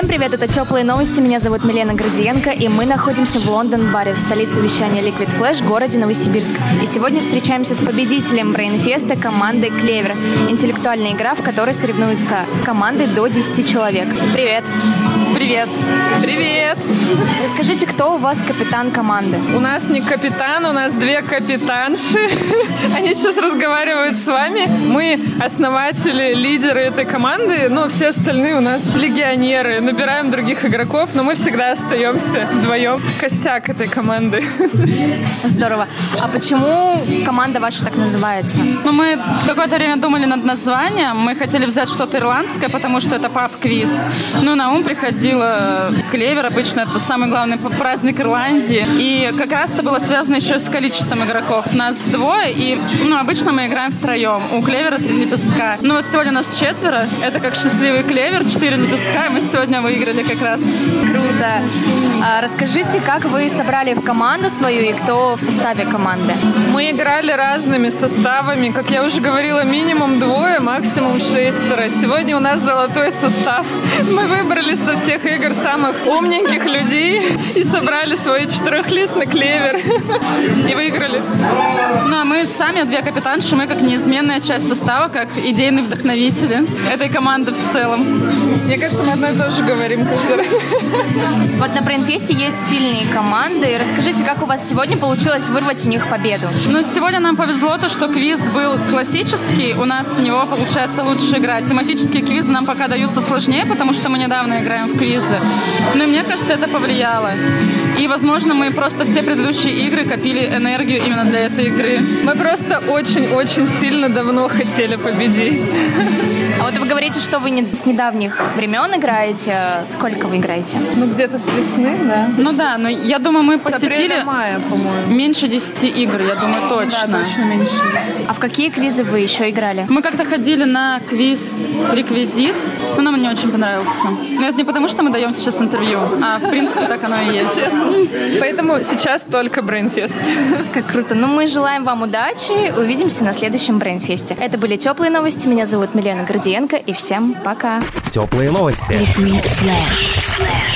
Всем привет, это Теплые новости. Меня зовут Милена Градиенко, и мы находимся в Лондон-баре в столице вещания Liquid Flash, городе Новосибирск. И сегодня встречаемся с победителем Брейнфеста командой Клевер. Интеллектуальная игра, в которой соревнуются команды до 10 человек. Привет. Привет. Привет. Расскажите, кто у вас капитан команды? У нас не капитан, у нас две капитанши. Они сейчас разговаривают с вами. Мы основатели, лидеры этой команды, но все остальные у нас легионеры. Набираем других игроков, но мы всегда остаемся вдвоем. Костяк этой команды. Здорово. А почему команда ваша так называется? Ну, мы какое-то время думали над названием. Мы хотели взять что-то ирландское, потому что это паб-квиз. Ну, на ум приходило клевер. Обычно это самый главный праздник Ирландии. И как раз это было связано еще с количеством игроков. Нас двое, и ну, обычно мы играем втроем. У клевера три лепестка. Ну, вот сегодня нас четверо. Это как счастливый клевер, четыре лепестка. И мы сегодня выиграли как раз. Круто. А расскажите, как вы собрали в команду свою и кто в составе команды? Мы играли разными составами. Как я уже говорила, минимум двое, максимум шестеро. Сегодня у нас золотой состав. Мы выбрали со всех игр самых умненьких людей и собрали свой четырехлистный клевер. И выиграли. Ну, а мы сами две капитанши, мы как неизменная часть состава, как идейные вдохновители этой команды в целом. Мне кажется, мы одно и то же говорим каждый раз. Вот на Брейнфесте есть сильные команды. Расскажите, как у вас сегодня получилось вырвать у них победу? Ну, сегодня нам повезло то, что квиз был классический. У нас в него получается лучше играть. Тематические квизы нам пока даются сложнее, потому что мы недавно играем в квизы. Но мне кажется, это повлияло. И, возможно, мы просто все предыдущие игры копили энергию именно для этой игры. Мы просто очень-очень сильно давно хотели победить. А вот вы говорите, что вы не, с недавних времен играете. Сколько вы играете? Ну, где-то с весны, да. Ну да, но я думаю, мы С посетили мая, по-моему. меньше 10 игр, я думаю, точно. Да, точно меньше. А в какие квизы вы еще играли? Мы как-то ходили на квиз «Реквизит», но нам он не очень понравился. Но это не потому, что мы даем сейчас интервью, а в принципе так оно и есть. Поэтому сейчас только Брейнфест. Как круто. Ну, мы желаем вам удачи. Увидимся на следующем Брейнфесте. Это были теплые новости. Меня зовут Милена Гордиенко. И всем пока. Теплые новости. Liquid Flash.